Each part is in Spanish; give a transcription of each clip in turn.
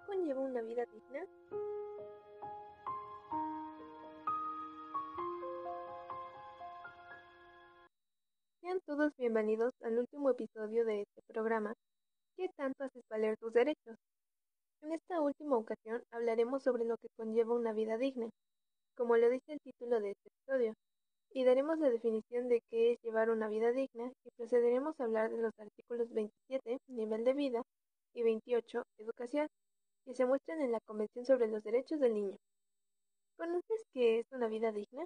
¿Qué conlleva una vida digna? Sean todos bienvenidos al último episodio de este programa. ¿Qué tanto haces valer tus derechos? En esta última ocasión hablaremos sobre lo que conlleva una vida digna, como lo dice el título de este episodio, y daremos la definición de qué es llevar una vida digna y procederemos a hablar de los artículos 27, nivel de vida, y 28, educación, que se muestran en la Convención sobre los Derechos del Niño. ¿Conoces qué es una vida digna?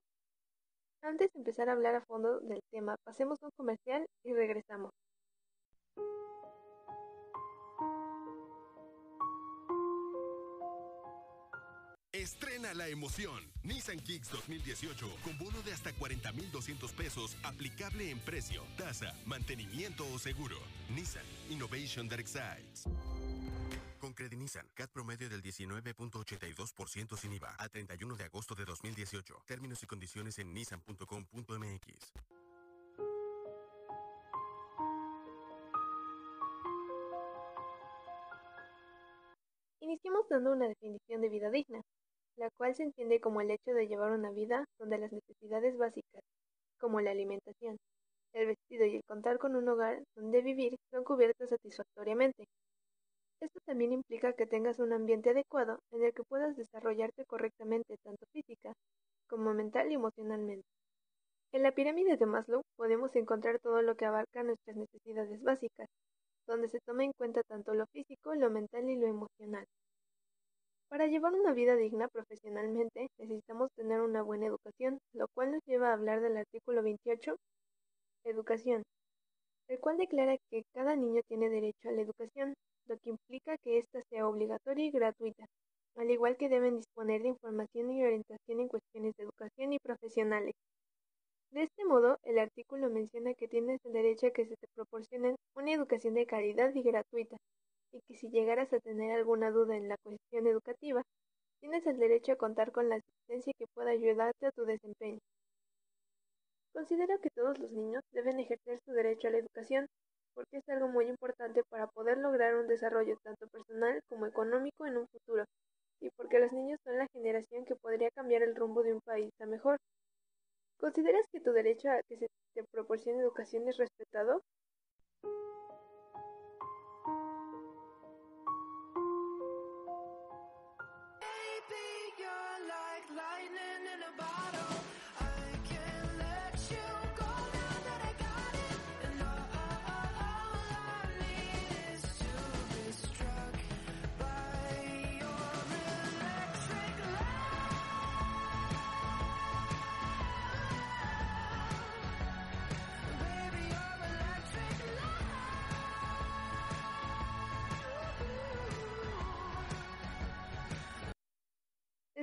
Antes de empezar a hablar a fondo del tema, pasemos un comercial y regresamos. Estrena la emoción. Nissan Kicks 2018 con bono de hasta 40,200 pesos aplicable en precio, tasa, mantenimiento o seguro. Nissan Innovation that excites. Con Credinissan, CAT promedio del 19.82% sin IVA a 31 de agosto de 2018. Términos y condiciones en nissan.com.mx. Iniciamos dando una definición de vida digna, la cual se entiende como el hecho de llevar una vida donde las necesidades básicas, como la alimentación, el vestido y el contar con un hogar donde vivir, son cubiertas satisfactoriamente. Esto también implica que tengas un ambiente adecuado en el que puedas desarrollarte correctamente tanto física como mental y emocionalmente. En la pirámide de Maslow podemos encontrar todo lo que abarca nuestras necesidades básicas, donde se toma en cuenta tanto lo físico, lo mental y lo emocional. Para llevar una vida digna profesionalmente necesitamos tener una buena educación, lo cual nos lleva a hablar del artículo 28, educación, el cual declara que cada niño tiene derecho a la educación, lo que implica que ésta sea obligatoria y gratuita, al igual que deben disponer de información y orientación en cuestiones de educación y profesionales. De este modo, el artículo menciona que tienes el derecho a que se te proporcione una educación de calidad y gratuita, y que si llegaras a tener alguna duda en la cuestión educativa, tienes el derecho a contar con la asistencia que pueda ayudarte a tu desempeño. Considero que todos los niños deben ejercer su derecho a la educación, porque es algo muy importante para poder lograr un desarrollo tanto personal como económico en un futuro, y porque los niños son la generación que podría cambiar el rumbo de un país a mejor. ¿Consideras que tu derecho a que se te proporcione educación es respetado?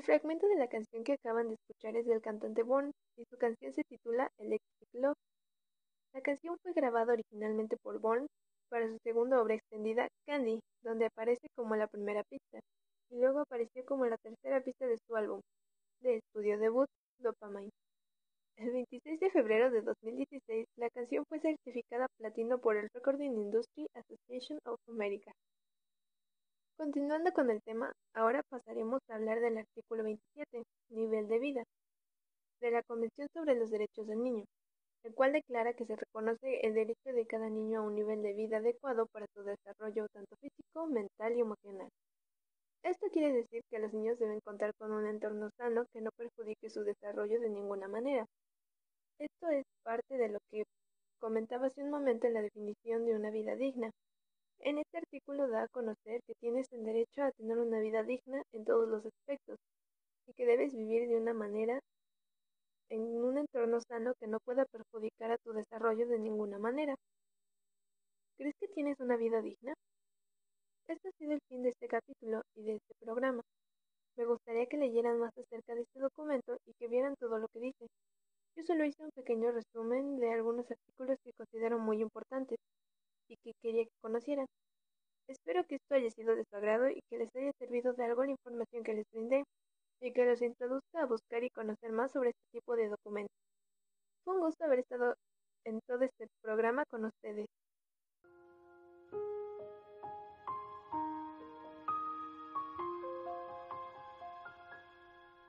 El fragmento de la canción que acaban de escuchar es del cantante Bourne y su canción se titula Electric Love. La canción fue grabada originalmente por Bourne para su segunda obra extendida, Candy, donde aparece como la primera pista, y luego apareció como la tercera pista de su álbum, de estudio debut, Dopamine. El 26 de febrero de 2016, la canción fue certificada platino por el Recording Industry Association of America. Continuando con el tema, ahora pasaremos a hablar del artículo 27, nivel de vida, de la Convención sobre los Derechos del Niño, el cual declara que se reconoce el derecho de cada niño a un nivel de vida adecuado para su desarrollo tanto físico, mental y emocional. Esto quiere decir que los niños deben contar con un entorno sano que no perjudique su desarrollo de ninguna manera. Esto es parte de lo que comentaba hace un momento en la definición de una vida digna, en este artículo da a conocer que tienes el derecho a tener una vida digna en todos los aspectos y que debes vivir de una manera en un entorno que no pueda perjudicar a tu desarrollo de ninguna manera. ¿Crees que tienes una vida digna? Este ha sido el fin de este capítulo y de este programa. Me gustaría que leyeran más acerca de este documento y que vieran todo lo que dice. Yo solo hice un pequeño resumen de algunos artículos que considero muy importantes y que quería que conocieran. Espero que esto haya sido de su agrado y que les haya servido de algo la información que les brindé y que los introduzca a buscar y conocer más sobre este tipo de documentos. Fue un gusto haber estado en todo este programa con ustedes.